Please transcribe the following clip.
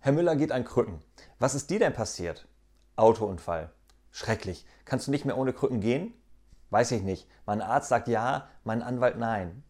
Herr Müller geht an Krücken. Was ist dir denn passiert? Autounfall. Schrecklich. Kannst du nicht mehr ohne Krücken gehen? Weiß ich nicht. Mein Arzt sagt ja, mein Anwalt nein.